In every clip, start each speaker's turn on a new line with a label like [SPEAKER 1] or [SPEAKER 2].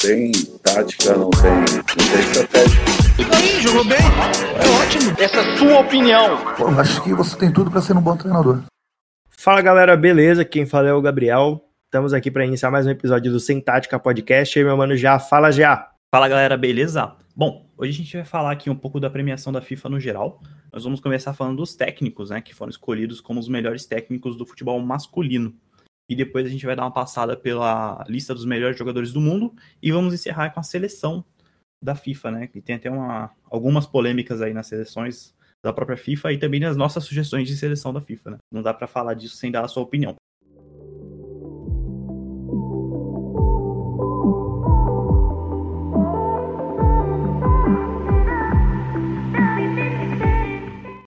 [SPEAKER 1] tem tática, não tem, não tem estratégia.
[SPEAKER 2] E aí, jogou bem? É ótimo. Essa é a sua opinião.
[SPEAKER 3] Pô, acho que você tem tudo para ser um bom treinador.
[SPEAKER 4] Fala galera, beleza? Quem fala é o Gabriel. Estamos aqui para iniciar mais um episódio do Sem Tática Podcast. E aí, meu mano, já fala já.
[SPEAKER 5] Fala galera, beleza? Bom, hoje a gente vai falar aqui um pouco da premiação da FIFA no geral. Nós vamos começar falando dos técnicos, né, que foram escolhidos como os melhores técnicos do futebol masculino. E depois a gente vai dar uma passada pela lista dos melhores jogadores do mundo e vamos encerrar com a seleção da FIFA, né? Que tem até uma, algumas polêmicas aí nas seleções da própria FIFA e também nas nossas sugestões de seleção da FIFA, né? Não dá para falar disso sem dar a sua opinião.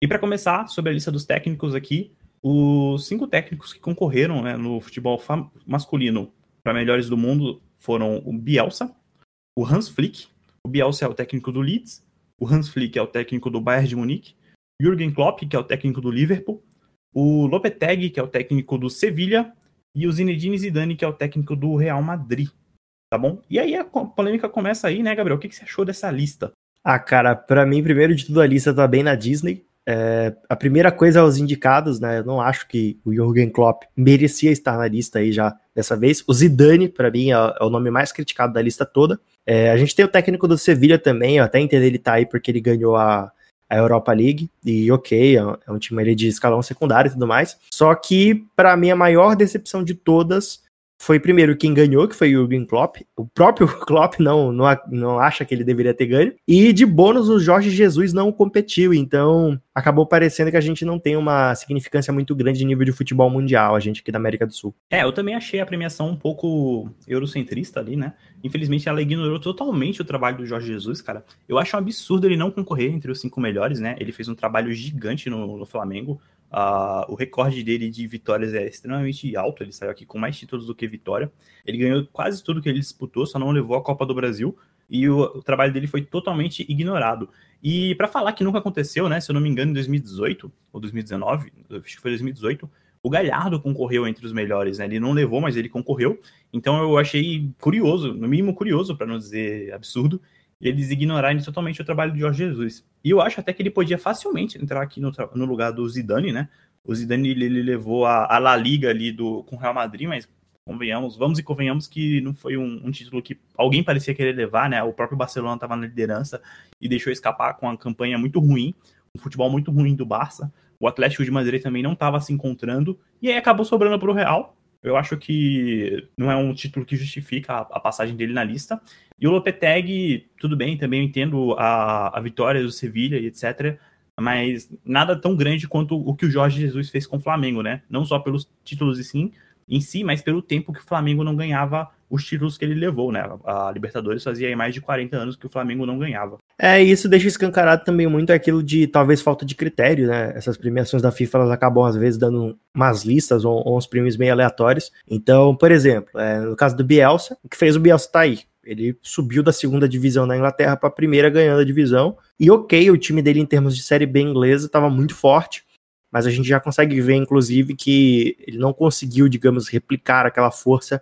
[SPEAKER 5] E para começar, sobre a lista dos técnicos aqui, os cinco técnicos que concorreram né, no futebol masculino para melhores do mundo foram o Bielsa, o Hans Flick, o Bielsa é o técnico do Leeds, o Hans Flick é o técnico do Bayern de Munique, Jürgen Klopp, que é o técnico do Liverpool, o Lopetegui, que é o técnico do Sevilha, e o Zinedine Zidane, que é o técnico do Real Madrid. Tá bom? E aí a polêmica começa aí, né, Gabriel? O que, que você achou dessa lista?
[SPEAKER 4] Ah, cara, para mim, primeiro de tudo, a lista tá bem na Disney. É, a primeira coisa aos indicados, né? Eu não acho que o Jürgen Klopp merecia estar na lista aí já dessa vez. O Zidane, para mim, é, é, o nome mais criticado da lista toda. É, a gente tem o técnico do Sevilha também, eu até entendo ele tá aí porque ele ganhou a, a Europa League, e ok, é, é um time ali de escalão secundário e tudo mais. Só que, para mim, a maior decepção de todas foi primeiro quem ganhou, que foi o Jürgen Klopp. O próprio Klopp não, não, não acha que ele deveria ter ganho. E de bônus, o Jorge Jesus não competiu. Então, acabou parecendo que a gente não tem uma significância muito grande de nível de futebol mundial, a gente aqui da América do Sul.
[SPEAKER 5] É, eu também achei a premiação um pouco eurocentrista ali, né? Infelizmente, ela ignorou totalmente o trabalho do Jorge Jesus, cara. Eu acho um absurdo ele não concorrer entre os cinco melhores, né? Ele fez um trabalho gigante no, no Flamengo. Uh, o recorde dele de vitórias é extremamente alto, ele saiu aqui com mais títulos do que vitória. Ele ganhou quase tudo que ele disputou, só não levou a Copa do Brasil. E o, o trabalho dele foi totalmente ignorado. E para falar que nunca aconteceu, né? Se eu não me engano, em 2018 ou 2019, acho que foi 2018, o Galhardo concorreu entre os melhores, né? Ele não levou, mas ele concorreu. Então eu achei curioso, no mínimo curioso, para não dizer absurdo, eles ignorarem totalmente o trabalho de Jorge Jesus. E eu acho até que ele podia facilmente entrar aqui no, no lugar do Zidane, né? O Zidane ele, ele levou a, a, La Liga ali do, com o Real Madrid, mas convenhamos, vamos e convenhamos que não foi um, um título que alguém parecia querer levar, né? O próprio Barcelona estava na liderança e deixou escapar com uma campanha muito ruim, um futebol muito ruim do Barça. O Atlético de Madrid também não estava se encontrando e aí acabou sobrando para o Real. Eu acho que não é um título que justifica a, passagem dele na lista. E o Lopetegui, tudo bem, também eu entendo a, a vitória do Sevilha e etc. Mas nada tão grande quanto o que o Jorge Jesus fez com o Flamengo, né? Não só pelos títulos e sim, em si, mas pelo tempo que o Flamengo não ganhava os títulos que ele levou, né? A Libertadores fazia mais de 40 anos que o Flamengo não ganhava.
[SPEAKER 4] É, isso deixa escancarado também muito aquilo de talvez falta de critério, né? Essas premiações da FIFA elas acabam às vezes dando umas listas ou, ou uns prêmios meio aleatórios. Então, por exemplo, é, no caso do Bielsa, o que fez o Bielsa tá aí? Ele subiu da segunda divisão na Inglaterra para a primeira, ganhando a divisão. E ok, o time dele em termos de série B inglesa estava muito forte, mas a gente já consegue ver, inclusive, que ele não conseguiu, digamos, replicar aquela força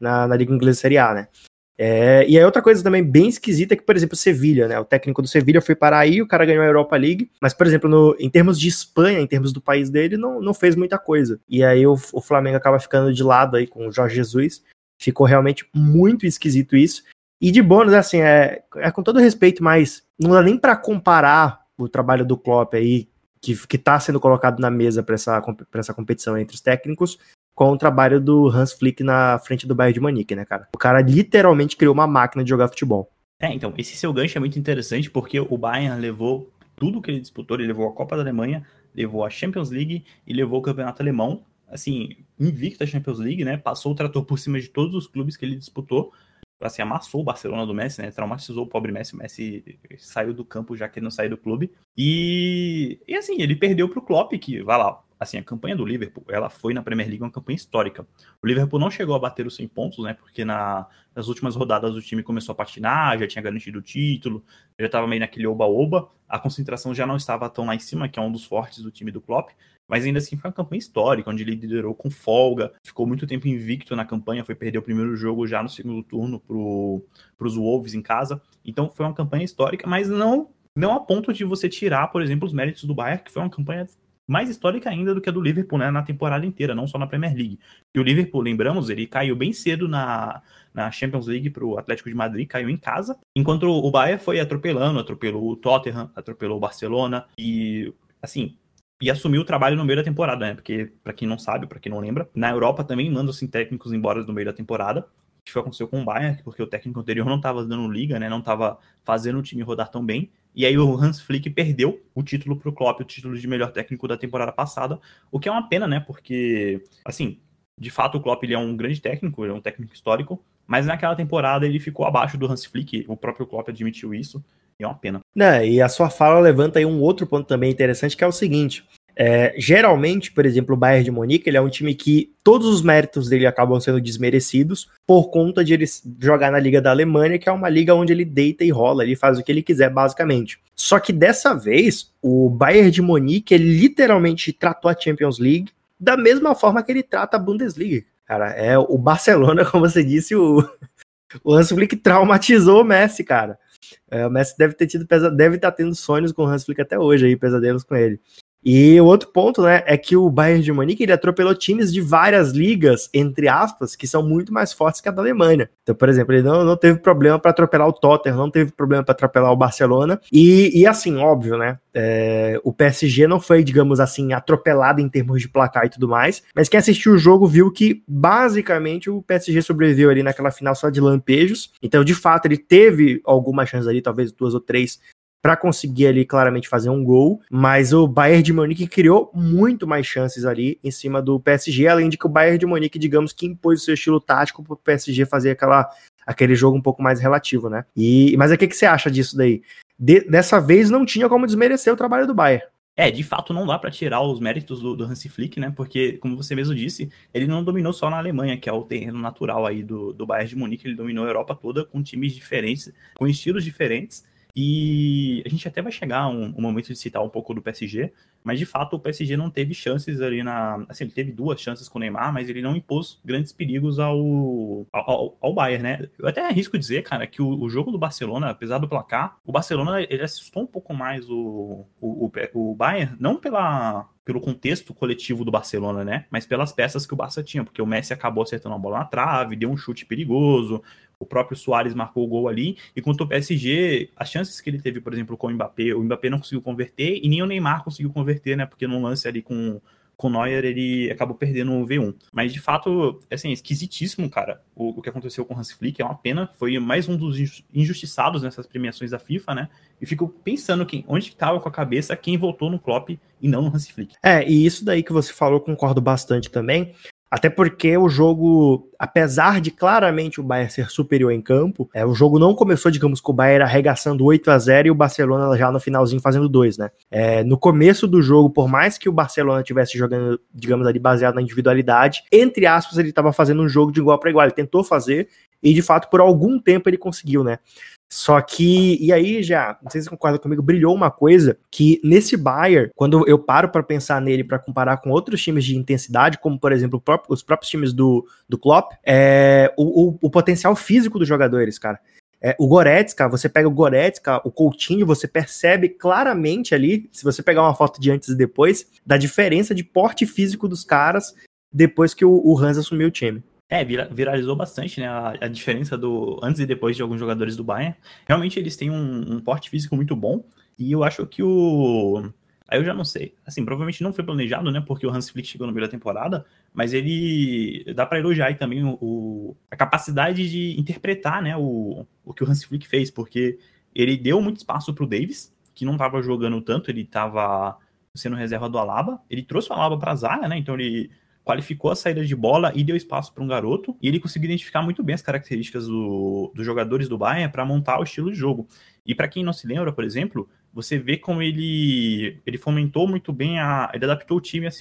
[SPEAKER 4] na, na Liga Inglesa Série A, né? É, e aí outra coisa também bem esquisita é que, por exemplo, o Sevilha, né? O técnico do Sevilha foi para aí, o cara ganhou a Europa League, mas, por exemplo, no, em termos de Espanha, em termos do país dele, não, não fez muita coisa. E aí o, o Flamengo acaba ficando de lado aí com o Jorge Jesus. Ficou realmente muito esquisito isso. E de bônus, assim, é, é com todo respeito, mas não dá nem para comparar o trabalho do Klopp aí, que, que tá sendo colocado na mesa para essa, essa competição entre os técnicos, com o trabalho do Hans Flick na frente do Bayern de Munique, né, cara? O cara literalmente criou uma máquina de jogar futebol.
[SPEAKER 5] É, então, esse seu gancho é muito interessante porque o Bayern levou tudo que ele disputou, ele levou a Copa da Alemanha, levou a Champions League e levou o Campeonato Alemão, assim, invicto a Champions League, né? Passou o trator por cima de todos os clubes que ele disputou, assim, amassou o Barcelona do Messi, né? Traumatizou o pobre Messi, o Messi saiu do campo já que ele não saiu do clube. E, e assim, ele perdeu pro Klopp, que, vai lá, assim, a campanha do Liverpool, ela foi na Premier League uma campanha histórica. O Liverpool não chegou a bater os 100 pontos, né? Porque na, nas últimas rodadas o time começou a patinar, já tinha garantido o título, já estava meio naquele oba-oba. A concentração já não estava tão lá em cima, que é um dos fortes do time do Klopp. Mas ainda assim foi uma campanha histórica, onde ele liderou com folga, ficou muito tempo invicto na campanha, foi perder o primeiro jogo já no segundo turno para os Wolves em casa. Então foi uma campanha histórica, mas não não a ponto de você tirar, por exemplo, os méritos do Bayern, que foi uma campanha mais histórica ainda do que a do Liverpool né, na temporada inteira, não só na Premier League. E o Liverpool, lembramos, ele caiu bem cedo na, na Champions League para o Atlético de Madrid, caiu em casa, enquanto o Bayern foi atropelando, atropelou o Tottenham, atropelou o Barcelona e, assim, e assumiu o trabalho no meio da temporada, né? Porque, para quem não sabe, para quem não lembra, na Europa também mandam-se técnicos embora no meio da temporada. Isso aconteceu com o Bayern, porque o técnico anterior não estava dando liga, né? Não estava fazendo o time rodar tão bem. E aí o Hans Flick perdeu o título para o Klopp, o título de melhor técnico da temporada passada, o que é uma pena, né? Porque, assim, de fato o Klopp ele é um grande técnico, ele é um técnico histórico, mas naquela temporada ele ficou abaixo do Hans Flick, o próprio Klopp admitiu isso, e é uma pena.
[SPEAKER 4] Não, e a sua fala levanta aí um outro ponto também interessante, que é o seguinte, é, geralmente, por exemplo, o Bayern de Munique, ele é um time que todos os méritos dele acabam sendo desmerecidos por conta de ele jogar na Liga da Alemanha, que é uma liga onde ele deita e rola, ele faz o que ele quiser, basicamente. Só que dessa vez, o Bayern de Munique, ele literalmente tratou a Champions League da mesma forma que ele trata a Bundesliga. Cara, é o Barcelona, como você disse, o, o Hans Flick traumatizou o Messi, cara. É, o Messi deve ter tido deve estar tendo sonhos com o Hans Flick até hoje aí, pesadelos com ele. E o outro ponto, né, é que o Bayern de Munique ele atropelou times de várias ligas, entre aspas, que são muito mais fortes que a da Alemanha. Então, por exemplo, ele não, não teve problema para atropelar o Tottenham, não teve problema para atropelar o Barcelona. E, e assim, óbvio, né, é, o PSG não foi, digamos assim, atropelado em termos de placar e tudo mais, mas quem assistiu o jogo viu que basicamente o PSG sobreviveu ali naquela final só de lampejos. Então, de fato, ele teve algumas chances ali, talvez duas ou três, para conseguir ali claramente fazer um gol, mas o Bayern de Munique criou muito mais chances ali em cima do PSG, além de que o Bayern de Munique, digamos que impôs o seu estilo tático para o PSG fazer aquela, aquele jogo um pouco mais relativo, né? E, mas o que, que você acha disso daí? De, dessa vez não tinha como desmerecer o trabalho do Bayern.
[SPEAKER 5] É, de fato não dá para tirar os méritos do, do Hansi Flick, né? Porque, como você mesmo disse, ele não dominou só na Alemanha, que é o terreno natural aí do, do Bayern de Munique, ele dominou a Europa toda com times diferentes, com estilos diferentes. E a gente até vai chegar um, um, momento de citar um pouco do PSG, mas de fato o PSG não teve chances ali na. Assim, ele teve duas chances com o Neymar, mas ele não impôs grandes perigos ao, ao, ao Bayern, né? Eu até arrisco dizer, cara, que o, o, jogo do Barcelona, apesar do placar, o Barcelona ele assustou um pouco mais o, o, o, o Bayern, não pela, pelo contexto coletivo do Barcelona, né? Mas pelas peças que o Barça tinha, porque o Messi acabou acertando a bola na trave, deu um chute perigoso, o próprio Soares marcou o gol ali, e quanto o PSG, as chances que ele teve, por exemplo, com o Mbappé, o Mbappé não conseguiu converter, e nem o Neymar conseguiu converter, né? Porque num lance ali com, com o Neuer, ele acabou perdendo o V1. Mas, de fato, assim, é esquisitíssimo, cara, o, o que aconteceu com o Hans Flick, é uma pena, foi mais um dos injustiçados nessas premiações da FIFA, né? E fico pensando quem, onde estava com a cabeça quem votou no Klopp e não no Hans Flick.
[SPEAKER 4] É, e isso daí que você falou, concordo bastante também, até porque o jogo, apesar de claramente o Bayern ser superior em campo, é, o jogo não começou, digamos, com o Bayern arregaçando 8 a 0 e o Barcelona já no finalzinho fazendo 2, né? É, no começo do jogo, por mais que o Barcelona tivesse jogando, digamos ali, baseado na individualidade, entre aspas, ele estava fazendo um jogo de igual para igual. Ele tentou fazer e, de fato, por algum tempo ele conseguiu, né? Só que, e aí já, não sei se você concorda comigo, brilhou uma coisa que nesse Bayern, quando eu paro para pensar nele para comparar com outros times de intensidade, como por exemplo os próprios times do, do Klopp, é o, o, o potencial físico dos jogadores, cara. É, o Goretzka, você pega o Goretzka, o Coutinho, você percebe claramente ali, se você pegar uma foto de antes e depois, da diferença de porte físico dos caras depois que o, o Hans assumiu o time.
[SPEAKER 5] É, viralizou bastante, né? A, a, diferença do antes e depois de alguns jogadores do Bayern. Realmente eles têm um, um porte físico muito bom. E eu acho que o. Aí eu já não sei. Assim, provavelmente não foi planejado, né? Porque o Hans Flick chegou no meio da temporada. Mas ele. Dá para elogiar aí também o, o, a capacidade de interpretar, né? O, o que o Hans Flick fez. Porque ele deu muito espaço pro Davis, que não tava jogando tanto, ele tava sendo reserva do Alaba. Ele trouxe o Alaba pra zaga, né? Então ele qualificou a saída de bola e deu espaço para um garoto. E ele conseguiu identificar muito bem as características do, dos jogadores do Bayern para montar o estilo de jogo. E para quem não se lembra, por exemplo, você vê como ele, ele fomentou muito bem a. Ele adaptou o time às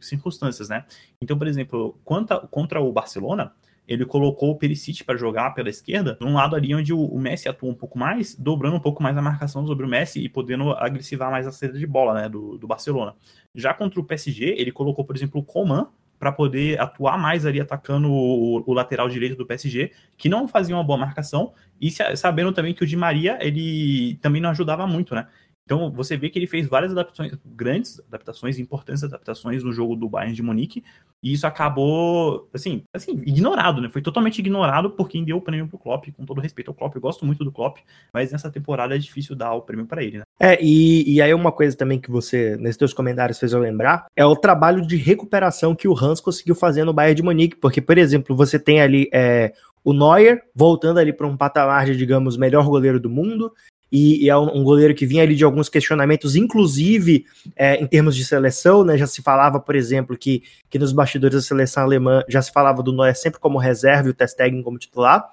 [SPEAKER 5] circunstâncias, né? Então, por exemplo, quanto, contra o Barcelona, ele colocou o Perisic para jogar pela esquerda, num lado ali onde o, Messi atua um pouco mais, dobrando um pouco mais a marcação sobre o Messi e podendo agressivar mais a saída de bola, né, do, do Barcelona. Já contra o PSG, ele colocou, por exemplo, o Coman para poder atuar mais ali atacando o, o, lateral direito do PSG, que não fazia uma boa marcação, e sabendo também que o Di Maria, ele também não ajudava muito, né? Então você vê que ele fez várias adaptações, grandes adaptações, importantes adaptações no jogo do Bayern de Munique, e isso acabou, assim, assim, ignorado, né? Foi totalmente ignorado por quem deu o prêmio pro Klopp, com todo respeito ao Klopp. Eu gosto muito do Klopp, mas nessa temporada é difícil dar o prêmio para ele, né?
[SPEAKER 4] É, e, e aí uma coisa também que você, nesses teus comentários, fez eu lembrar, é o trabalho de recuperação que o Hans conseguiu fazer no Bayern de Munique, porque, por exemplo, você tem ali é, o Neuer voltando ali para um patamar de, digamos, melhor goleiro do mundo, e, e é um, goleiro que vinha ali de alguns questionamentos, inclusive é, em termos de seleção, né? Já se falava, por exemplo, que, que nos bastidores da seleção alemã já se falava do Neuer sempre como reserva e o Testegen como titular.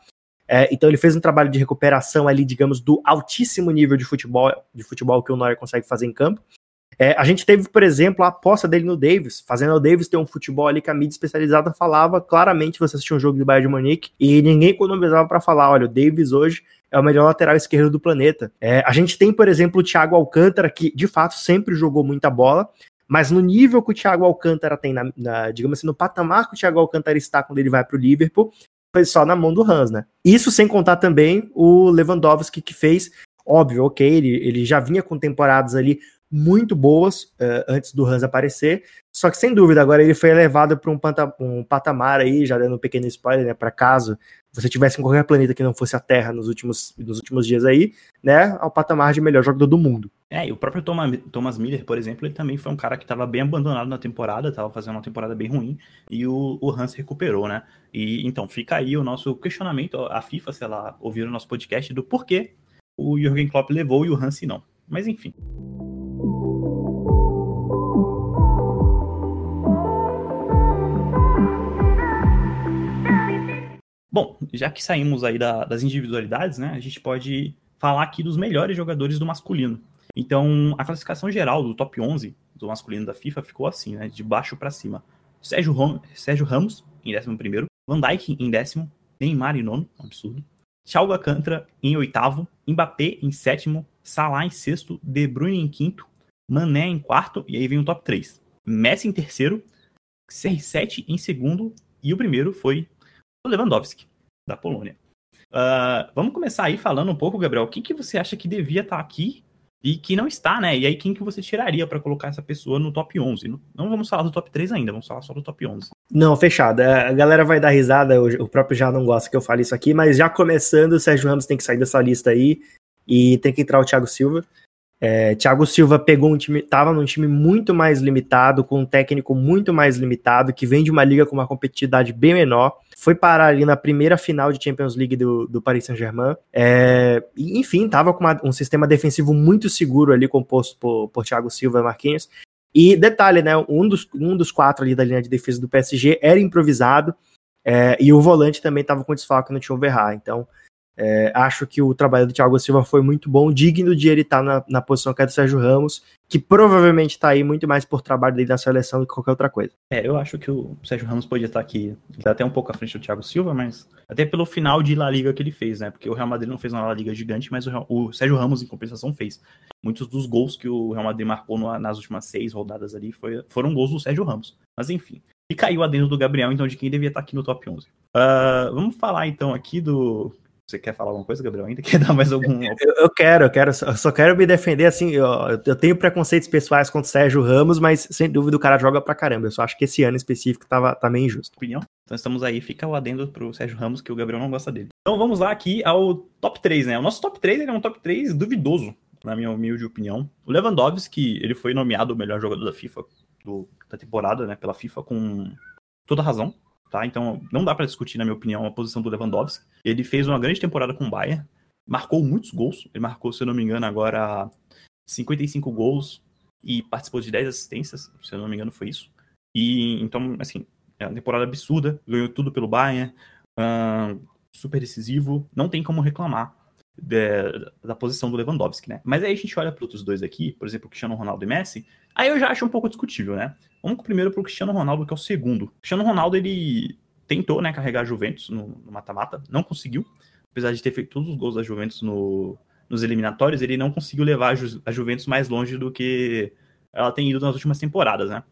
[SPEAKER 4] É, então ele fez um trabalho de recuperação ali, digamos, do altíssimo nível de futebol, de futebol que o Neuer consegue fazer em campo. É, a gente teve, por exemplo, a aposta dele no Davis, fazendo o Davis ter um futebol ali que a mídia especializada falava claramente você assistia um jogo do Bayern de Munique e ninguém economizava para falar, olha, o Davis hoje é o melhor lateral esquerdo do planeta. É, a gente tem, por exemplo, o Thiago Alcântara, que de fato sempre jogou muita bola, mas no nível que o Thiago Alcântara tem, na, na, digamos assim, no patamar que o Thiago Alcântara está quando ele vai para o Liverpool, foi só na mão do Hans, né? Isso sem contar também o Lewandowski, que fez, óbvio, ok, ele, ele já vinha com temporadas ali muito boas uh, antes do Hans aparecer, só que sem dúvida agora ele foi elevado para um, um, patamar aí, já dando um pequeno spoiler, né, para caso você tivesse em qualquer planeta que não fosse a Terra nos últimos, nos últimos dias aí, né, ao patamar de melhor jogador do mundo.
[SPEAKER 5] É, e o próprio Thomas, Thomas Miller, por exemplo, ele também foi um cara que estava bem abandonado na temporada, estava fazendo uma temporada bem ruim, e o, o Hans recuperou, né? E então fica aí o nosso questionamento, a FIFA, se ela ouvir o nosso podcast, do porquê o Jürgen Klopp levou e o Hans não. Mas enfim. Bom, já que saímos aí da, das individualidades, né, a gente pode falar aqui dos melhores jogadores do masculino. Então, a classificação geral do top 11 do masculino da FIFA ficou assim, né, de baixo para cima. Sérgio, Rom, Sérgio Ramos em 11º, Van Dijk em décimo, Neymar em nono, absurdo. Thiago Alcântara em oitavo, Mbappé em sétimo, Salah em sexto, De Bruyne em quinto, Mané em quarto, e aí vem o top 3. Messi em terceiro, CR7 em segundo, e o primeiro foi o Lewandowski, da Polônia. Uh, vamos começar aí falando um pouco, Gabriel, o que, você acha que devia estar tá aqui e que não está, né? E aí quem que você tiraria para colocar essa pessoa no top 11? Não vamos falar do top 3 ainda, vamos falar só do top 11.
[SPEAKER 4] Não, fechado. É, a galera vai dar risada, o próprio já não gosta que eu fale isso aqui, mas já começando, o Sérgio Ramos tem que sair dessa lista aí e tem que entrar o Thiago Silva. É, Thiago Silva pegou um time, estava num time muito mais limitado, com um técnico muito mais limitado, que vem de uma liga com uma competitividade bem menor. Foi parar ali na primeira final de Champions League do, do Paris Saint-Germain. É, enfim, estava com uma, um sistema defensivo muito seguro ali, composto por, por Thiago Silva e Marquinhos. E detalhe, né? Um dos, um dos quatro ali da linha de defesa do PSG era improvisado. É, e o volante também estava com desfalque no Tio Verrar. Então, é, acho que o trabalho do Thiago Silva foi muito bom, digno de ele estar tá na, na posição que é do Sérgio Ramos, que provavelmente está aí muito mais por trabalho dele na seleção do que qualquer outra coisa.
[SPEAKER 5] É, eu acho que o Sérgio Ramos podia estar tá aqui, tá até um pouco à frente do Thiago Silva, mas até pelo final de La Liga que ele fez, né? Porque o Real Madrid não fez uma La Liga gigante, mas o, o Sérgio Ramos, em compensação, fez. Muitos dos gols que o Real Madrid marcou no, nas últimas seis rodadas ali foi, foram gols do Sérgio Ramos. Mas enfim. E caiu a dentro do Gabriel, então, de quem devia estar tá aqui no top 11. Uh, ah, vamos falar então aqui do você quer falar alguma coisa, Gabriel? Ainda quer dar mais algum.
[SPEAKER 4] Eu, eu quero, eu quero. Eu só quero me defender assim. Eu, eu tenho preconceitos pessoais contra o Sérgio Ramos, mas sem dúvida o cara joga pra caramba. Eu só acho que esse ano específico tava, tá meio injusto.
[SPEAKER 5] Opinião? Então estamos aí, fica o adendo pro Sérgio Ramos, que o Gabriel não gosta dele. Então vamos lá aqui ao top 3, né? O nosso top 3 é um top 3 duvidoso, na minha humilde opinião. O Lewandowski, ele foi nomeado o melhor jogador da FIFA do, da temporada, né? Pela FIFA, com toda razão. Tá? Então, não dá para discutir, na minha opinião, a posição do Lewandowski. Ele fez uma grande temporada com o Bayern, marcou muitos gols. Ele marcou, se eu não me engano, agora 55 gols e participou de 10 assistências, se eu não me engano, foi isso. E então, assim, é uma temporada absurda, ganhou tudo pelo Bayern, super decisivo, não tem como reclamar. De, da posição do Lewandowski, né? Mas aí a gente olha para outros dois aqui, por exemplo, Cristiano Ronaldo e Messi, aí eu já acho um pouco discutível, né? Vamos primeiro pro Cristiano Ronaldo, que é o segundo. O Cristiano Ronaldo, ele tentou, né, carregar a Juventus no mata-mata, não conseguiu. Apesar de ter feito todos os gols da Juventus no, nos eliminatórios, ele não conseguiu levar a, a Juventus mais longe do que ela tem ido nas últimas temporadas, né?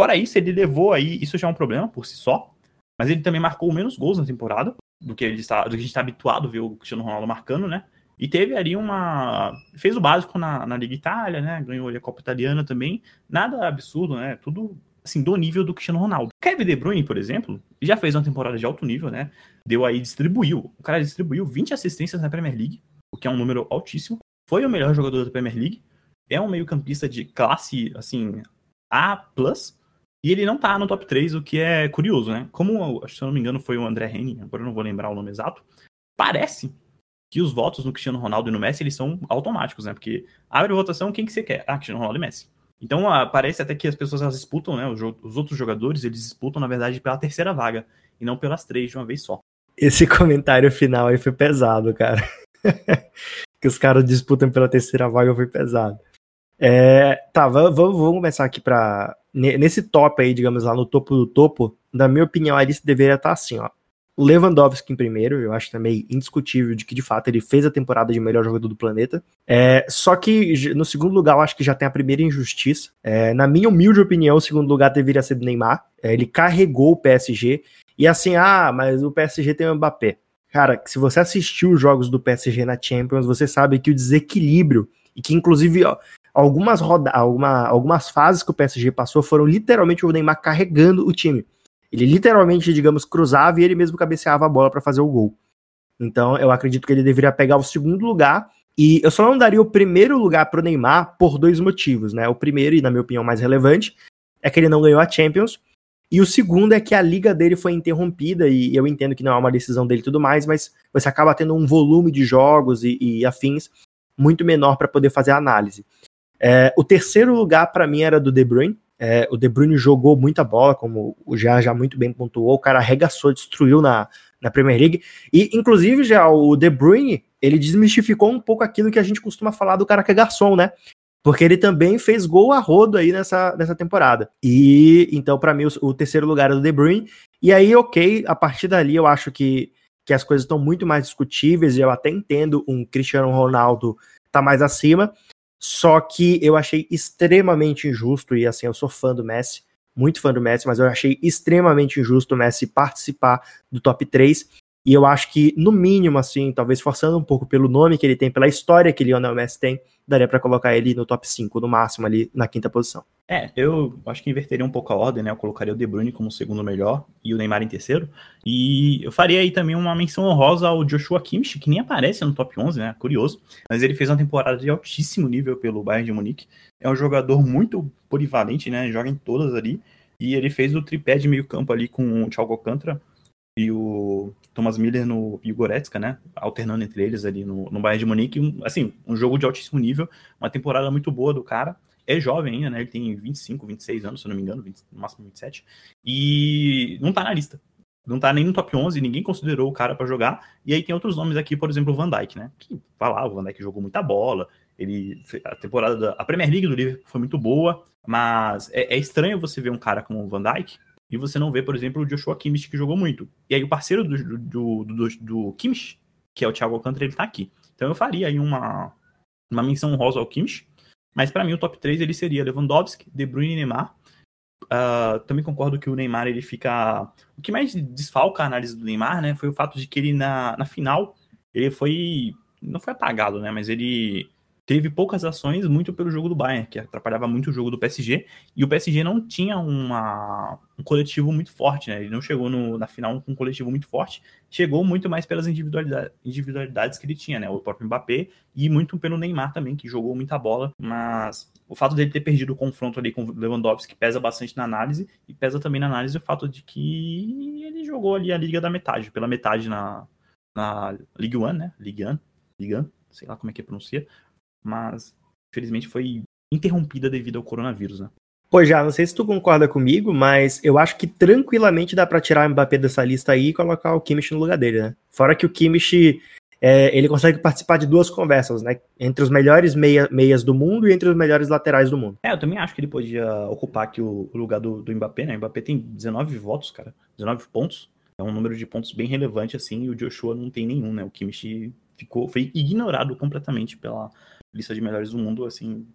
[SPEAKER 5] Fora isso, ele levou aí, isso já é um problema por si só, mas ele também marcou menos gols na temporada do que, ele está, do que a gente está habituado a ver o Cristiano Ronaldo marcando, né? E teve ali uma. Fez o básico na, na Liga Itália, né? Ganhou ali a Copa Italiana também. Nada absurdo, né? Tudo assim, do nível do Cristiano Ronaldo. Kevin De Bruyne, por exemplo, já fez uma temporada de alto nível, né? Deu aí, distribuiu. O cara distribuiu 20 assistências na Premier League, o que é um número altíssimo. Foi o melhor jogador da Premier League. É um meio-campista de classe, assim, A. E ele não tá no top 3, o que é curioso, né? Como, se eu não me engano, foi o André Henning, agora eu não vou lembrar o nome exato. Parece que os votos no Cristiano Ronaldo e no Messi, eles são automáticos, né? Porque abre a votação, quem que você quer? Ah, Cristiano Ronaldo e Messi. Então, parece até que as pessoas elas disputam, né? Os, os outros jogadores, eles disputam, na verdade, pela terceira vaga, e não pelas três de uma vez só.
[SPEAKER 4] Esse comentário final aí foi pesado, cara. que os caras disputam pela terceira vaga foi pesado. É, tá, vamos, vamos começar aqui para Nesse top aí, digamos lá, no topo do topo, na minha opinião, a lista deveria estar assim, ó. Lewandowski em primeiro, eu acho também indiscutível de que de fato ele fez a temporada de melhor jogador do planeta. É, só que no segundo lugar eu acho que já tem a primeira injustiça. É, na minha humilde opinião, o segundo lugar deveria ser do Neymar. É, ele carregou o PSG. E assim, ah, mas o PSG tem o Mbappé. Cara, se você assistiu os jogos do PSG na Champions, você sabe que o desequilíbrio, e que inclusive ó, algumas, roda alguma, algumas fases que o PSG passou foram literalmente o Neymar carregando o time. Ele literalmente, digamos, cruzava e ele mesmo cabeceava a bola para fazer o gol. Então, eu acredito que ele deveria pegar o segundo lugar. E eu só não daria o primeiro lugar para o Neymar por dois motivos, né? O primeiro, e na minha opinião mais relevante, é que ele não ganhou a Champions. E o segundo é que a liga dele foi interrompida, e eu entendo que não é uma decisão dele e tudo mais, mas você acaba tendo um volume de jogos e, e afins muito menor para poder fazer a análise. É, o terceiro lugar para mim era do De Bruyne. É, o De Bruyne jogou muita bola, como o já já muito bem pontuou. O cara arregaçou, destruiu na, na Premier League. E, inclusive, já o De Bruyne, ele desmistificou um pouco aquilo que a gente costuma falar do cara que é garçom, né? Porque ele também fez gol a rodo aí nessa, nessa temporada. E então, para mim, o, o, terceiro lugar é do De Bruyne. E aí, ok, a partir dali eu acho que, que as coisas estão muito mais discutíveis. E eu até entendo um Cristiano Ronaldo tá mais acima. Só que eu achei extremamente injusto, e assim, eu sou fã do Messi, muito fã do Messi, mas eu achei extremamente injusto o Messi participar do top 3. E eu acho que, no mínimo, assim, talvez forçando um pouco pelo nome que ele tem, pela história que Lionel Messi tem, daria para colocar ele no top 5, no máximo, ali na quinta posição.
[SPEAKER 5] É, eu acho que inverteria um pouco a ordem, né? Eu colocaria o De Bruyne como segundo melhor e o Neymar em terceiro. E eu faria aí também uma menção honrosa ao Joshua Kimmich, que nem aparece no top 11, né? Curioso. Mas ele fez uma temporada de altíssimo nível pelo Bayern de Munique. É um jogador muito polivalente, né? Joga em todas ali. E ele fez o tripé de meio campo ali com o Thiago Alcântara e o Thomas Miller no, e o Goretzka, né? Alternando entre eles ali no, no Bayern de Munique. Um, assim, um jogo de altíssimo nível, uma temporada muito boa do cara. É jovem ainda, né? Ele tem 25, 26 anos, se eu não me engano, 20, no máximo 27. E não tá na lista. Não tá nem no top 11, ninguém considerou o cara para jogar. E aí tem outros nomes aqui, por exemplo, o Van Dijk, né? Que, vai lá, o Van Dijk jogou muita bola. Ele, a temporada da a Premier League do Liverpool foi muito boa, mas é, é estranho você ver um cara como o Van Dijk e você não vê, por exemplo, o Joshua Kimmich, que jogou muito. E aí o parceiro do, do, do, do Kimmich, que é o Thiago Alcântara, ele tá aqui. Então eu faria aí uma, uma menção rosa ao Kimmich, mas para mim o top 3 ele seria Lewandowski, De Bruyne e Neymar. Uh, também concordo que o Neymar ele fica. O que mais desfalca a análise do Neymar, né? Foi o fato de que ele na, na final ele foi. Não foi apagado, né? Mas ele teve poucas ações muito pelo jogo do Bayern, que atrapalhava muito o jogo do PSG, e o PSG não tinha uma, um coletivo muito forte, né? Ele não chegou no, na final com um coletivo muito forte, chegou muito mais pelas individualidades, individualidades que ele tinha, né? O próprio Mbappé e muito pelo Neymar também, que jogou muita bola, mas o fato dele ter perdido o confronto ali com o Lewandowski pesa bastante na análise, e pesa também na análise o fato de que ele jogou ali a liga da metade, pela metade na, na Ligue 1, né? Ligue 1, Ligue 1, sei lá como é que pronuncia, mas infelizmente foi interrompida devido ao coronavírus, né?
[SPEAKER 4] Pô, já, não sei se tu concorda comigo, mas eu acho que tranquilamente dá para tirar o Mbappé dessa lista aí e colocar o Kimmich no lugar dele, né? Fora que o Kimmich, é, ele consegue participar de duas conversas, né? Entre os melhores meia, meias do mundo e entre os melhores laterais do mundo.
[SPEAKER 5] É, eu também acho que ele podia ocupar aqui o, o lugar do, do Mbappé, né? O Mbappé tem 19 votos, cara. 19 pontos. É um número de pontos bem relevante, assim, e o Joshua não tem nenhum, né? O Kimmich ficou, foi ignorado completamente pela lista de melhores do mundo, assim.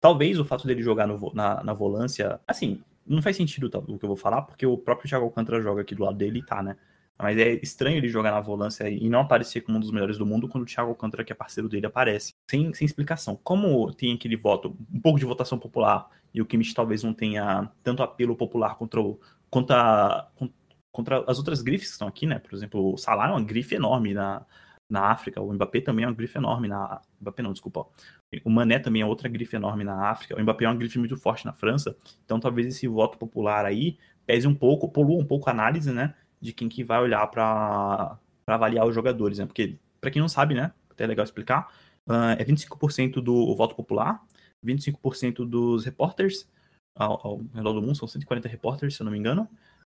[SPEAKER 5] Talvez o fato dele jogar no, na, na volância, assim, não faz sentido tá, o que eu vou falar, porque o próprio Thiago Alcântara joga aqui do lado dele e tá, né? Mas é estranho ele jogar na volância e não aparecer como um dos melhores do mundo quando o Thiago Alcântara, que é parceiro dele, aparece. Sem, sem explicação. Como tem aquele voto, um pouco de votação popular, e o Kimmich talvez não tenha tanto apelo popular contra, o, contra, contra as outras grifes que estão aqui, né? Por exemplo, o Salah é uma grife enorme na, na África, o Mbappé também é uma grife enorme na. Mbappé não, desculpa. O Mané também é outra grife enorme na África, o Mbappé é uma grife muito forte na França, então talvez esse voto popular aí pese um pouco, polua um pouco a análise, né? de quem que vai olhar para avaliar os jogadores, né? Porque, para quem não sabe, né? Até é legal explicar, uh, é 25% do voto popular, 25% dos repórteres ao, ao redor do mundo, são 140 repórteres, se eu não me engano,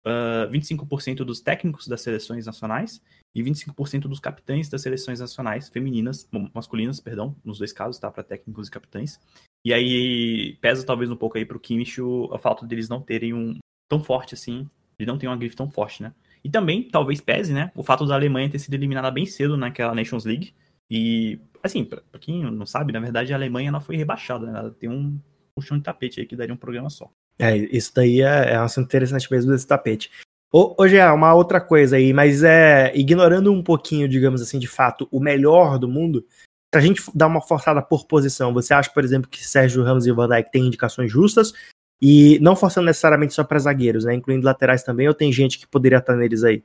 [SPEAKER 5] uh, ah, 25% dos técnicos das seleções nacionais e 25% dos capitães das seleções nacionais femininas, masculinas, perdão, nos dois casos, tá? Para técnicos e capitães. E aí pesa talvez um pouco aí pro Kimmich a falta deles não terem um tão forte assim, de não ter uma grife tão forte, né? E também, talvez pese, né, o fato da Alemanha ter sido eliminada bem cedo naquela Nations League. E, assim, pra, quem não sabe, na verdade a Alemanha não foi rebaixada, né? Ela tem um puxão de tapete aí que daria um programa só.
[SPEAKER 4] É, isso daí é, é um assunto interessante mesmo desse tapete. Hoje é uma outra coisa aí, mas é ignorando um pouquinho, digamos assim, de fato, o melhor do mundo. Se a gente dar uma forçada por posição, você acha, por exemplo, que Sérgio Ramos e Van Dijk têm indicações justas? E não forçando necessariamente só para zagueiros, né? Incluindo laterais também, ou tem gente que poderia estar neles aí?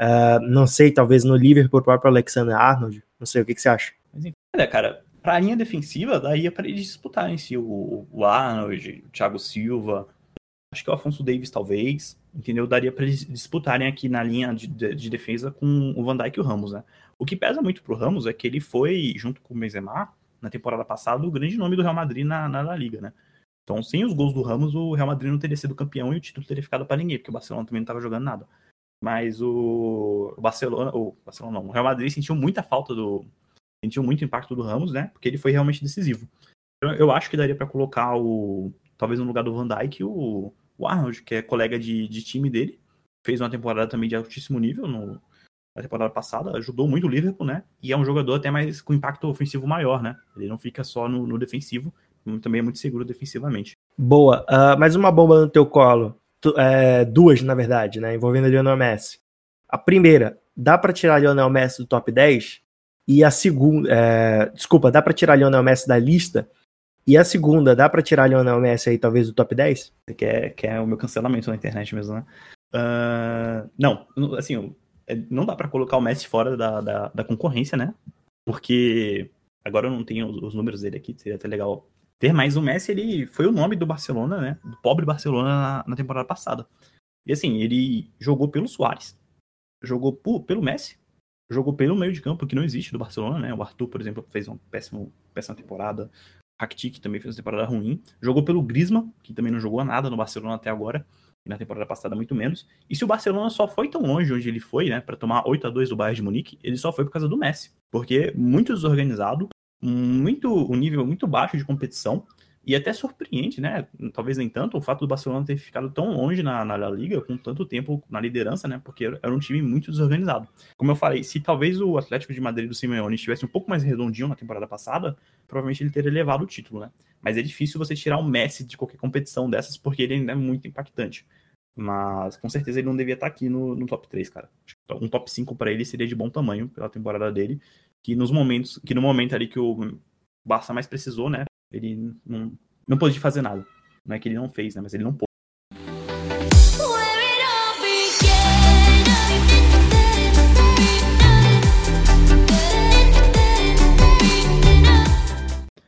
[SPEAKER 4] Uh, não sei, talvez no Liverpool, o próprio Alexander Arnold. Não sei, o que, que você acha?
[SPEAKER 5] Olha, cara, pra linha defensiva, daí para eles disputarem se o, o Arnold, o Thiago Silva, acho que o Afonso Davis talvez, entendeu? Daria para eles disputarem aqui na linha de, de, de, defesa com o Van Dijk e o Ramos, né? O que pesa muito pro Ramos é que ele foi, junto com o Benzema, na temporada passada, o grande nome do Real Madrid na, na La Liga, né? Então, sem os gols do Ramos, o Real Madrid não teria sido campeão e o título teria ficado para ninguém, porque o Barcelona também não estava jogando nada. Mas o, Barcelona, o Barcelona não, o Real Madrid sentiu muita falta do. Sentiu muito impacto do Ramos, né? Porque ele foi realmente decisivo. Eu, eu acho que daria para colocar o. talvez no lugar do Van Dijk o, o Arnold, que é colega de, de time dele. Fez uma temporada também de altíssimo nível no, na temporada passada, ajudou muito o Liverpool, né? E é um jogador até mais com impacto ofensivo maior, né? Ele não fica só no, no defensivo, também é muito seguro defensivamente.
[SPEAKER 4] Boa. Uh, mais uma bomba no teu colo. Tu, é, duas, na verdade, né? Envolvendo a Lionel Messi. A primeira, dá para tirar Lionel Messi do top 10? E a segunda, é, desculpa, dá para tirar Lionel Messi da lista? E a segunda, dá para tirar Lionel Messi aí talvez do top 10?
[SPEAKER 5] Que é, que é o meu cancelamento na internet mesmo, né? Uh, não, assim, é, não dá para colocar o Messi fora da, da, da, concorrência, né? Porque agora eu não tenho os, os números dele aqui, seria até legal ter mais o Messi, ele foi o nome do Barcelona, né? Do pobre Barcelona na, na temporada passada. E assim, ele jogou pelo Soares, jogou por, pelo Messi, jogou pelo meio de campo, que não existe do Barcelona, né? O Arthur, por exemplo, fez uma péssima, péssima temporada. Rakitic também fez uma temporada ruim. Jogou pelo Griezmann, que também não jogou nada no Barcelona até agora. E na temporada passada muito menos. E se o Barcelona só foi tão longe onde ele foi, né, para tomar 8 a 2 do Bayern de Munique, ele só foi por causa do Messi, porque muito desorganizado, muito um nível muito baixo de competição e até surpreende, né? Talvez nem tanto o fato do Barcelona ter ficado tão longe na, na Liga com tanto tempo na liderança, né? Porque era um time muito desorganizado. Como eu falei, se talvez o Atlético de Madrid do Simeone estivesse um pouco mais redondinho na temporada passada, provavelmente ele teria levado o título, né? Mas é difícil você tirar o Messi de qualquer competição dessas porque ele ainda é muito impactante. Mas com certeza ele não devia estar aqui no, no top 3, cara. Um top 5 para ele seria de bom tamanho pela temporada dele que nos momentos, que no momento ali que o Barça mais precisou, né, ele não, não pôde fazer nada. Não é que ele não fez, né, mas ele não pôde.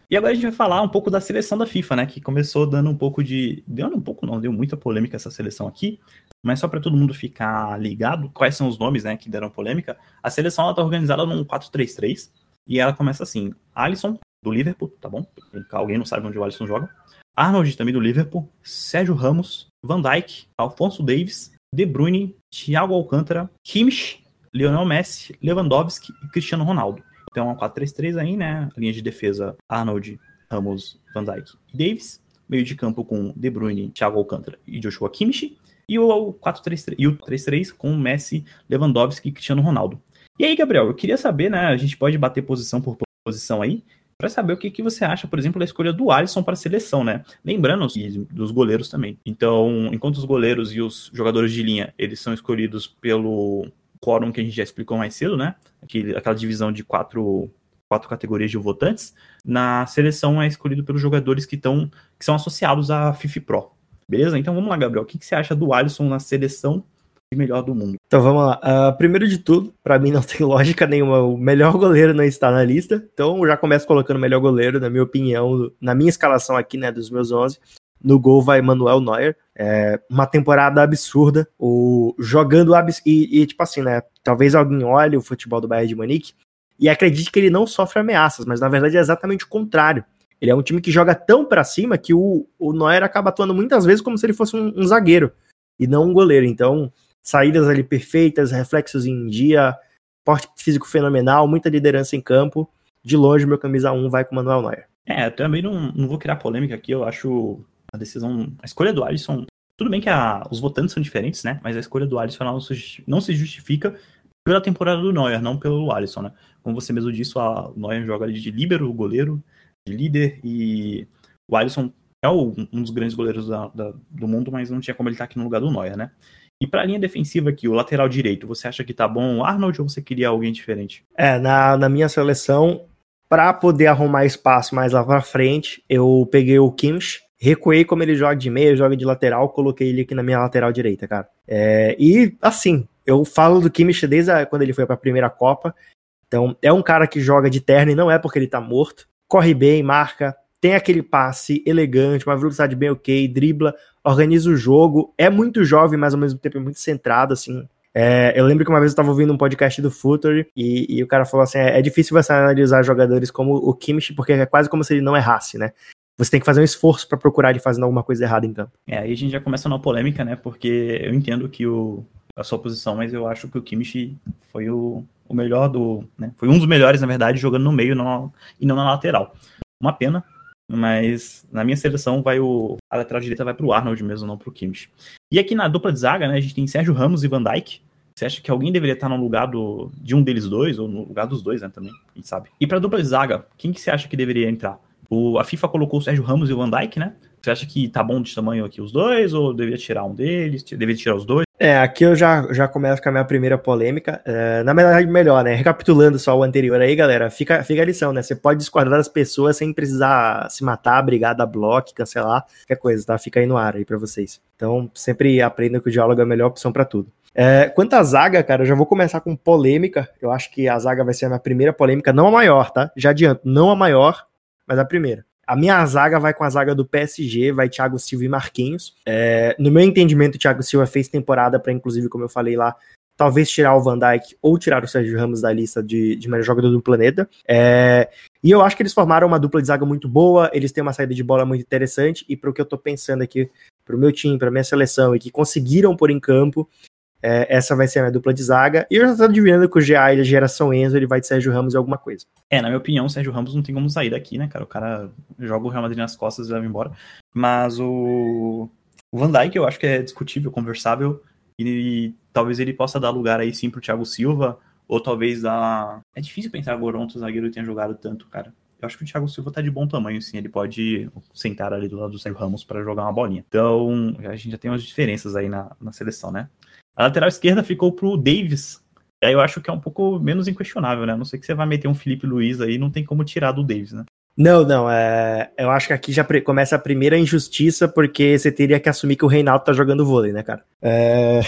[SPEAKER 5] E agora a gente vai falar um pouco da seleção da FIFA, né? Que começou dando um pouco de. Deu um pouco, não, deu muita polêmica essa seleção aqui. Mas só para todo mundo ficar ligado, quais são os nomes, né, que deram polêmica. A seleção ela tá organizada num 4-3-3 e ela começa assim: Alisson do Liverpool, tá bom? Alguém não sabe onde o Alisson joga. Arnold também do Liverpool, Sérgio Ramos, Van Dijk, Alfonso Davis, De Bruyne, Thiago Alcântara, Kimmich, Lionel Messi, Lewandowski e Cristiano Ronaldo. Então, é um 4-3-3 aí, né? Linha de defesa, Arnold, Ramos, Van Dijk e Davis. Meio de campo com De Bruyne, Thiago Alcântara e Joshua Kimmich. E o 4-3-3 e o 3-3 com Messi, Lewandowski e Cristiano Ronaldo. E aí, Gabriel, eu queria saber, né? A gente pode bater posição por posição aí, para saber o que, que você acha, por exemplo, da escolha do Alisson para a seleção, né? Lembrando dos goleiros também. Então, enquanto os goleiros e os jogadores de linha, eles são escolhidos pelo quórum que a gente já explicou mais cedo, né? Aquele, aquela divisão de quatro, quatro categorias de votantes. Na seleção é escolhido pelos jogadores que, estão que são associados à FIFA Pro. Beleza? Então vamos lá, Gabriel. O que, que você acha do Alisson na seleção melhor do mundo?
[SPEAKER 4] Então vamos lá. Uh, primeiro de tudo, para mim não tem lógica nenhuma. O melhor goleiro não está na lista. Então já começo colocando o melhor goleiro, na minha opinião, na minha escalação aqui, né, dos meus 11. No gol vai Manuel Neuer. É uma temporada absurda. O, jogando abs e, e, tipo assim, né? Talvez alguém olhe o futebol do Bayern de Munique e acredite que ele não sofre ameaças, mas na verdade é exatamente o contrário. Ele é um time que joga tão para cima que o, o Neuer acaba atuando muitas vezes como se ele fosse um, um zagueiro e não um goleiro. Então, saídas ali perfeitas, reflexos em dia, porte físico fenomenal, muita liderança em campo. De longe, meu camisa 1 vai com o Manuel Neuer.
[SPEAKER 5] É, eu também não, não vou criar polêmica aqui, eu acho a decisão, a escolha do Alisson, tudo bem que a, os votantes são diferentes, né, mas a escolha do Alisson não, não se justifica pela temporada do Neuer, não pelo Alisson, né. Como você mesmo disse, a, o Neuer joga ali de líbero, goleiro, de líder, e o Alisson é o, um dos grandes goleiros da, da, do mundo, mas não tinha como ele estar aqui no lugar do Neuer, né. E para a linha defensiva aqui, o lateral direito, você acha que tá bom o Arnold ou você queria alguém diferente?
[SPEAKER 4] É, na, na minha seleção, para poder arrumar espaço mais lá para frente, eu peguei o Kimmich, recuei como ele joga de meia, joga de lateral, coloquei ele aqui na minha lateral direita, cara. É, e assim, eu falo do Kimmich desde a, quando ele foi para a primeira Copa. Então, é um cara que joga de terno e não é porque ele tá morto. Corre bem, marca, tem aquele passe elegante, uma velocidade bem ok, dribla, organiza o jogo, é muito jovem, mas ao mesmo tempo é muito centrado, assim. É, eu lembro que uma vez eu estava ouvindo um podcast do Future e, e, o cara falou assim: é, é, difícil você analisar jogadores como o Kimmich, porque é quase como se ele não errasse, né? Você tem que fazer um esforço para procurar ele fazendo alguma coisa errada em campo.
[SPEAKER 5] É, aí a gente já começa uma polêmica, né? Porque eu entendo que o, a sua posição, mas eu acho que o Kimmich foi o, o melhor do. Né? Foi um dos melhores, na verdade, jogando no meio não, e não na lateral. Uma pena, mas na minha seleção vai o a lateral direita vai para o Arnold mesmo, não para o Kimmich. E aqui na dupla de zaga, né, a gente tem Sérgio Ramos e Van Dijk. Você acha que alguém deveria estar no lugar do, de um deles dois ou no lugar dos dois, né, também, gente sabe. E para dupla de zaga, quem que você acha que deveria entrar? O, a FIFA colocou o Sérgio Ramos e o Van Dijk, né? Você acha que tá bom de tamanho aqui os dois ou deveria tirar um deles? Deveria tirar os dois?
[SPEAKER 4] É, aqui eu já, já começo com a minha primeira polêmica. É, na verdade, melhor, né? Recapitulando só o anterior aí, galera, fica, fica a lição, né? Você pode discordar das pessoas sem precisar se matar, brigar, dar bloco, cancelar, qualquer coisa, tá? Fica aí no ar aí pra vocês. Então, sempre aprenda que o diálogo é a melhor opção para tudo. É, quanto à zaga, cara, eu já vou começar com polêmica. Eu acho que a zaga vai ser a minha primeira polêmica, não a maior, tá? Já adianto, não a maior, mas a primeira. A minha zaga vai com a zaga do PSG, vai Thiago Silva e Marquinhos. É, no meu entendimento, o Thiago Silva fez temporada para, inclusive, como eu falei lá, talvez tirar o Van Dijk ou tirar o Sérgio Ramos da lista de, de melhor jogador do planeta. É, e eu acho que eles formaram uma dupla de zaga muito boa, eles têm uma saída de bola muito interessante, e para o que eu tô pensando aqui, para o meu time, para minha seleção, e que conseguiram pôr em campo, é, essa vai ser a minha dupla de zaga. E eu já tô adivinhando que o GA ele é geração Enzo, ele vai de Sérgio Ramos em alguma coisa.
[SPEAKER 5] É, na minha opinião, o Sérgio Ramos não tem como sair daqui, né, cara? O cara joga o Real Madrid nas costas e leva embora. Mas o, o Van Dijk eu acho que é discutível, conversável. E, e talvez ele possa dar lugar aí sim pro Thiago Silva. Ou talvez dar. É difícil pensar agora ontem o zagueiro tenha jogado tanto, cara. Eu acho que o Thiago Silva tá de bom tamanho, sim. Ele pode sentar ali do lado do Sérgio Ramos para jogar uma bolinha. Então, a gente já tem umas diferenças aí na, na seleção, né? A lateral esquerda ficou pro Davis. E aí eu acho que é um pouco menos inquestionável, né? A não sei que você vai meter um Felipe Luiz aí, não tem como tirar do Davis, né?
[SPEAKER 4] Não, não, é... eu acho que aqui já começa a primeira injustiça, porque você teria que assumir que o Reinaldo tá jogando vôlei, né, cara? É...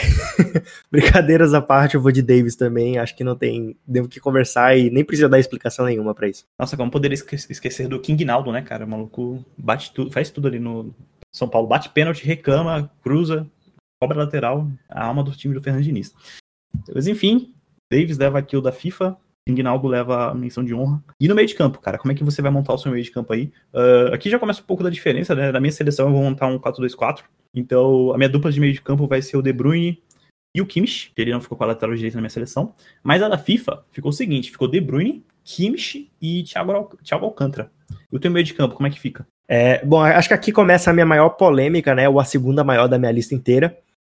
[SPEAKER 4] Brincadeiras à parte, eu vou de Davis também, acho que não tem, devo que conversar e nem precisa dar explicação nenhuma para isso.
[SPEAKER 5] Nossa, como poderia esquecer do King Naldo, né, cara? O maluco bate tudo, faz tudo ali no São Paulo, bate pênalti, recama, cruza, cobra lateral, a alma do time do Fernando Diniz. Mas enfim, Davis leva a kill da FIFA, Ginaldo leva a menção de honra. E no meio de campo, cara, como é que você vai montar o seu meio de campo aí? Uh, aqui já começa um pouco da diferença, né? Na minha seleção eu vou montar um 4-2-4. Então a minha dupla de meio de campo vai ser o De Bruyne e o Kimmich, que ele não ficou com a lateral direita na minha seleção. Mas a da FIFA ficou o seguinte, ficou De Bruyne, Kimmich e Thiago, Thiago Alcântara. E o teu meio de campo, como é que fica?
[SPEAKER 4] É, bom, acho que aqui começa a minha maior polêmica, né? Ou a segunda maior da minha lista inteira.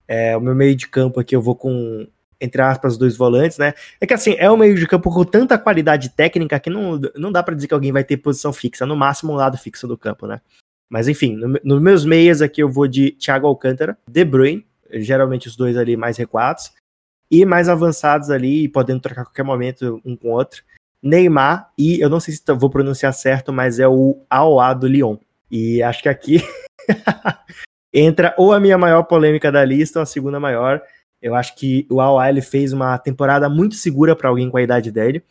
[SPEAKER 4] É, o meu meio de campo aqui eu vou com, entre aspas, dois volantes, né? É que assim, é um meio de campo com tanta qualidade técnica que não, não dá para dizer que alguém vai ter posição fixa, no máximo um lado fixo do campo, né? Mas enfim, nos no meus meias aqui eu vou de Thiago Alcântara, De Bruyne, geralmente os dois ali mais recuados, e mais avançados ali, podendo trocar a qualquer momento um com o outro. Neymar e eu não sei se vou pronunciar certo, mas é o Aoa do Lyon. E acho que aqui entra ou a minha maior polêmica da lista ou a segunda maior. Eu acho que o Aoa ele fez uma temporada muito segura para alguém com a idade dele.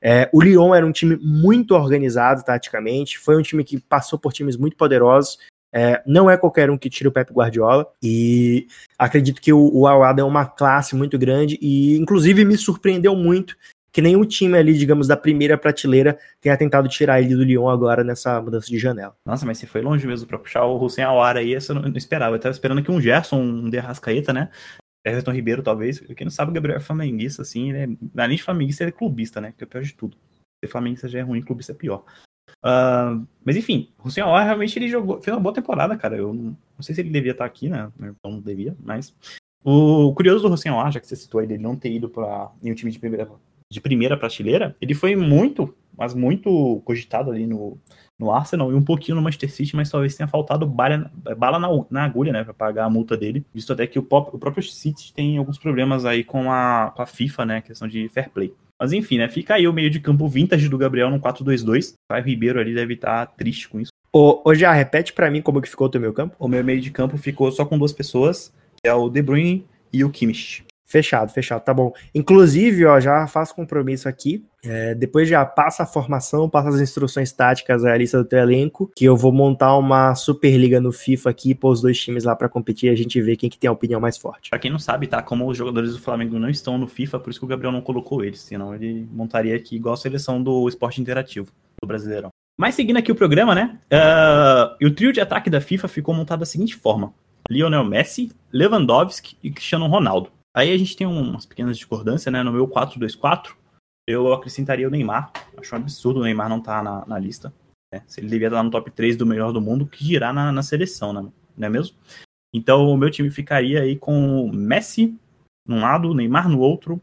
[SPEAKER 4] É, o Lyon era um time muito organizado taticamente, foi um time que passou por times muito poderosos. É, não é qualquer um que tira o Pep Guardiola e acredito que o, o Awada é uma classe muito grande e inclusive me surpreendeu muito que nenhum time ali, digamos, da primeira prateleira tenha tentado tirar ele do Lyon agora nessa mudança de janela.
[SPEAKER 5] Nossa, mas você foi longe mesmo para puxar o Hussein Awara aí, essa eu não esperava. Eu tava esperando que um Gerson, um Derrascaeta, né? Everton Ribeiro, talvez. Quem não sabe, o Gabriel é flamenguista, assim, né? Além de flamenguista, ele é clubista, né? Que é o pior de tudo. Ser flamenguista já é ruim, clubista é pior. Uh, mas enfim, o Awara realmente ele jogou, fez uma boa temporada, cara. Eu não, não sei se ele devia estar aqui, né? Não devia, mas. O curioso do Hussein já que você citou ele, ele não ter ido para nenhum time de primeira de primeira prateleira, ele foi muito, mas muito cogitado ali no, no Arsenal e um pouquinho no Manchester City, mas talvez tenha faltado bala, bala na, na agulha, né, para pagar a multa dele, visto até que o, pop, o próprio City tem alguns problemas aí com a, com a FIFA, né, questão de fair play. Mas enfim, né, fica aí o meio de campo vintage do Gabriel no 4-2-2. Caio Ribeiro ali deve estar triste com isso.
[SPEAKER 4] Ô, ô já, repete para mim como que ficou o teu meio campo.
[SPEAKER 5] O meu meio de campo ficou só com duas pessoas, que é o De Bruyne e o Kimmich.
[SPEAKER 4] Fechado, fechado, tá bom. Inclusive, ó, já faço compromisso aqui. É, depois já passa a formação, passa as instruções táticas, a lista do teu elenco, que eu vou montar uma Superliga no FIFA aqui, pôr os dois times lá para competir e a gente ver quem que tem a opinião mais forte.
[SPEAKER 5] Pra quem não sabe, tá? Como os jogadores do Flamengo não estão no FIFA, por isso que o Gabriel não colocou eles, senão ele montaria aqui igual a seleção do esporte interativo do Brasileirão. Mas seguindo aqui o programa, né? Uh, o trio de ataque da FIFA ficou montado da seguinte forma: Lionel Messi, Lewandowski e Cristiano Ronaldo. Aí a gente tem umas pequenas discordâncias, né? No meu 4-2-4, eu acrescentaria o Neymar. Acho um absurdo o Neymar não estar tá na, na, lista. Né? Se ele devia estar no top 3 do melhor do mundo, que girar na, na seleção, né? não é mesmo? Então o meu time ficaria aí com Messi num lado, Neymar no outro,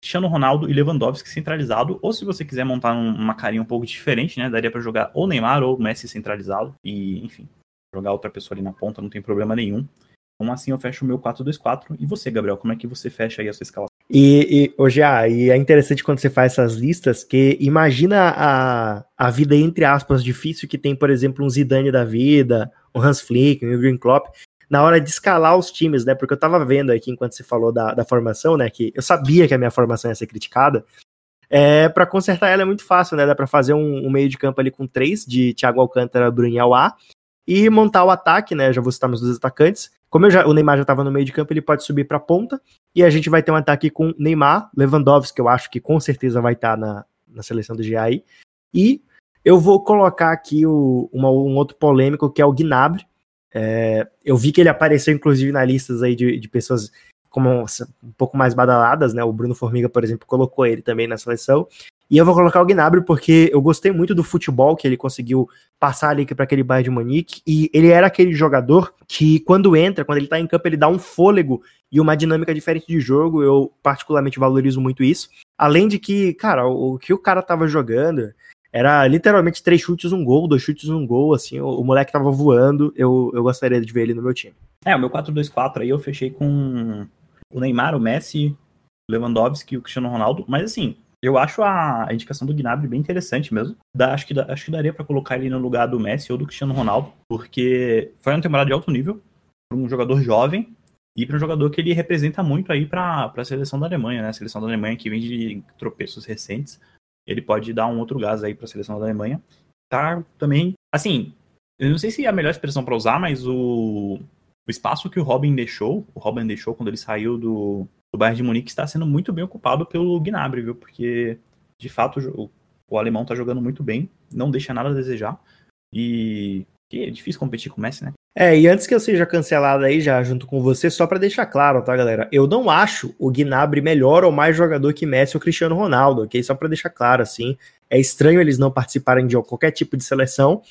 [SPEAKER 5] Cristiano Ronaldo e Lewandowski centralizado. Ou se você quiser montar uma carinha um pouco diferente, né? Daria para jogar ou Neymar ou Messi centralizado. E, enfim, jogar outra pessoa ali na ponta não tem problema nenhum. Assim eu fecho o meu 4-2-4. E você, Gabriel, como é que você fecha aí a sua escalação?
[SPEAKER 4] E, hoje, ah, e é interessante quando você faz essas listas, que imagina a, a vida, entre aspas, difícil que tem, por exemplo, um Zidane da vida, um Hans Flick, um Green Klopp, na hora de escalar os times, né? Porque eu tava vendo aqui enquanto você falou da, da formação, né? Que eu sabia que a minha formação ia ser criticada. É, para consertar ela é muito fácil, né? Dá para fazer um, um, meio de campo ali com três, de Thiago Alcântara, Bruno Alá, e montar o ataque, né? Já vou citar meus dois atacantes. Como já, o Neymar já estava no meio de campo, ele pode subir para a ponta. E a gente vai ter um ataque com Neymar, Lewandowski, que eu acho que com certeza vai estar tá na, na seleção do GAI. E eu vou colocar aqui o, uma, um outro polêmico, que é o Gnabry. É, eu vi que ele apareceu, inclusive, na listas aí de, de pessoas como um pouco mais badaladas, né? O Bruno Formiga, por exemplo, colocou ele também na seleção. E eu vou colocar o Gnabry porque eu gostei muito do futebol que ele conseguiu passar ali para aquele Bayern de Munique e ele era aquele jogador que quando entra, quando ele tá em campo, ele dá um fôlego e uma dinâmica diferente de jogo. Eu particularmente valorizo muito isso. Além de que, cara, o, que o cara tava jogando era literalmente três chutes, um gol, dois chutes, um gol, assim, o, o moleque tava voando. Eu, eu gostaria de ver ele no meu time.
[SPEAKER 5] É, o meu 4-2-4 aí eu fechei com o Neymar, o Messi, o Lewandowski e o Cristiano Ronaldo, mas assim, eu acho a, indicação do Gnabry bem interessante mesmo. Acho, que, acho que daria para colocar ele no lugar do Messi ou do Cristiano Ronaldo, porque foi uma temporada de alto nível para um jogador jovem e para um jogador que ele representa muito aí para a seleção da Alemanha, né? A seleção da Alemanha que vem de tropeços recentes. Ele pode dar um outro gás aí para a seleção da Alemanha. Tá também, assim, eu não sei se é a melhor expressão para usar, mas o, o espaço que o Robin deixou, o Robin deixou quando ele saiu do, o Bayern de Munique está sendo muito bem ocupado pelo Gnabry, viu? Porque, de fato, o, o alemão está jogando muito bem, não deixa nada a desejar. E, e é difícil competir com o Messi, né?
[SPEAKER 4] É, e antes que eu seja cancelado aí já junto com você, só para deixar claro, tá, galera? Eu não acho o Gnabry melhor ou mais jogador que Messi ou Cristiano Ronaldo, ok? Só para deixar claro, assim. É estranho eles não participarem de qualquer tipo de seleção,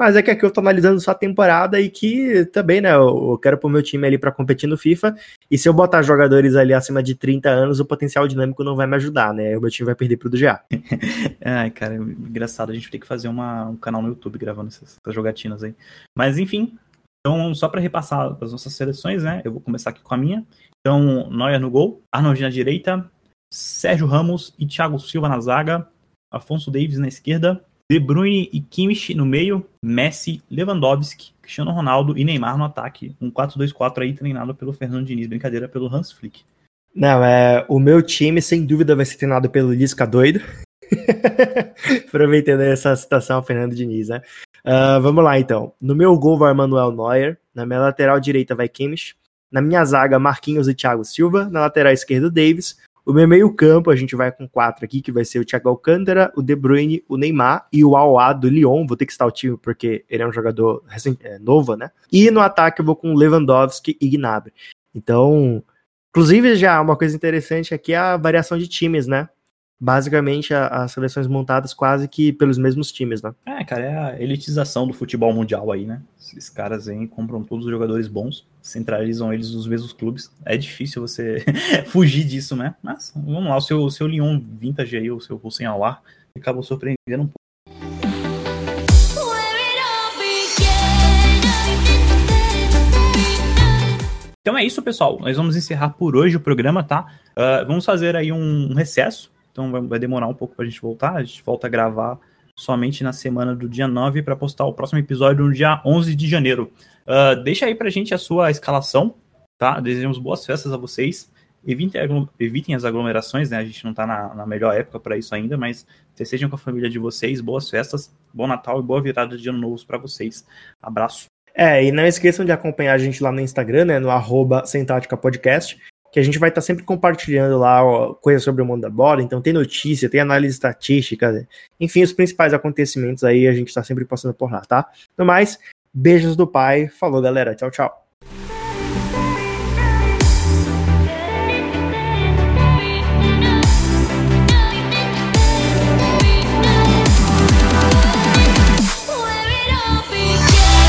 [SPEAKER 4] mas é que aqui eu tô analisando só a temporada e que também, né, eu quero pôr meu time ali para competir no FIFA. E se eu botar jogadores ali acima de 30 anos, o potencial dinâmico não vai me ajudar, né? O meu time vai perder pro do GA.
[SPEAKER 5] Ai, cara, engraçado. A gente tem que fazer uma, um canal no YouTube gravando essas, essas jogatinas aí. Mas enfim, então só para repassar as nossas seleções, né? Eu vou começar aqui com a minha. Então, Neuer no gol, Arnold na direita, Sérgio Ramos e Thiago Silva na zaga, Afonso Davis na esquerda, de Bruyne e Kimmich no meio, Messi, Lewandowski, Cristiano Ronaldo e Neymar no ataque. Um 4-2-4 aí treinado pelo Fernando Diniz, brincadeira pelo Hans Flick.
[SPEAKER 4] Não, é, o meu time sem dúvida vai ser treinado pelo Lisca doido. Aproveitando essa citação Fernando Diniz, né? Uh, vamos lá então. No meu gol vai Manuel Neuer, na minha lateral direita vai Kimmich, na minha zaga Marquinhos e Thiago Silva, na lateral esquerda Davis, o meu meio-campo, a gente vai com quatro aqui, que vai ser o Thiago Alcântara, o De Bruyne, o Neymar e o Aouá do Lyon. Vou ter que estar o time porque ele é um jogador é, novo, né? E no ataque eu vou com Lewandowski e Gnabry. Então, inclusive já uma coisa interessante aqui é a variação de times, né? Basicamente as seleções montadas quase que pelos mesmos times, né?
[SPEAKER 5] É, cara, é a elitização do futebol mundial aí, né? Esses caras aí compram todos os jogadores bons, centralizam eles nos mesmos clubes. É difícil você fugir disso, né? Mas vamos lá, o seu, o seu Lyon Vintage aí, o seu Hussein Alar, acabou surpreendendo um pouco. Então é isso, pessoal. Nós vamos encerrar por hoje o programa, tá? Uh, vamos fazer aí um recesso então vai, vai demorar um pouco pra gente voltar. A gente volta a gravar somente na semana do dia 9 para postar o próximo episódio no dia 11 de janeiro. Uh, deixa aí pra gente a sua escalação, tá? Desejamos boas festas a vocês. Evitem, evitem as aglomerações, né? A gente não tá na, na melhor época para isso ainda, mas sejam com a família de vocês. Boas festas, bom Natal e boa virada de ano novo para vocês. Abraço.
[SPEAKER 4] É, e não esqueçam de acompanhar a gente lá no Instagram, né? No arroba Podcast que a gente vai estar tá sempre compartilhando lá coisas sobre o mundo da bola. Então tem notícia, tem análise estatística, enfim, os principais acontecimentos aí a gente está sempre passando por lá, tá? No mais, beijos do pai. Falou, galera. Tchau, tchau.